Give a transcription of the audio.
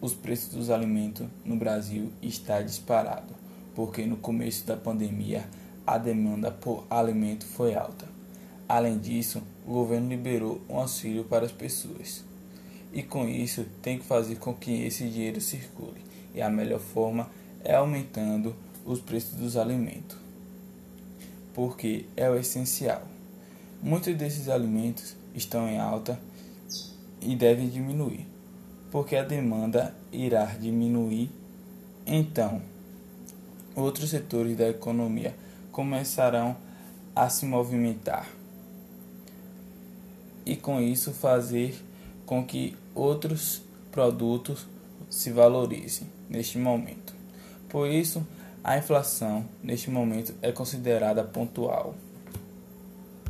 os preços dos alimentos no Brasil está disparado, porque no começo da pandemia a demanda por alimento foi alta. Além disso, o governo liberou um auxílio para as pessoas. E com isso tem que fazer com que esse dinheiro circule. E a melhor forma é aumentando os preços dos alimentos. Porque é o essencial. Muitos desses alimentos estão em alta e devem diminuir porque a demanda irá diminuir, então outros setores da economia começarão a se movimentar e com isso fazer com que outros produtos se valorizem neste momento. Por isso, a inflação neste momento é considerada pontual.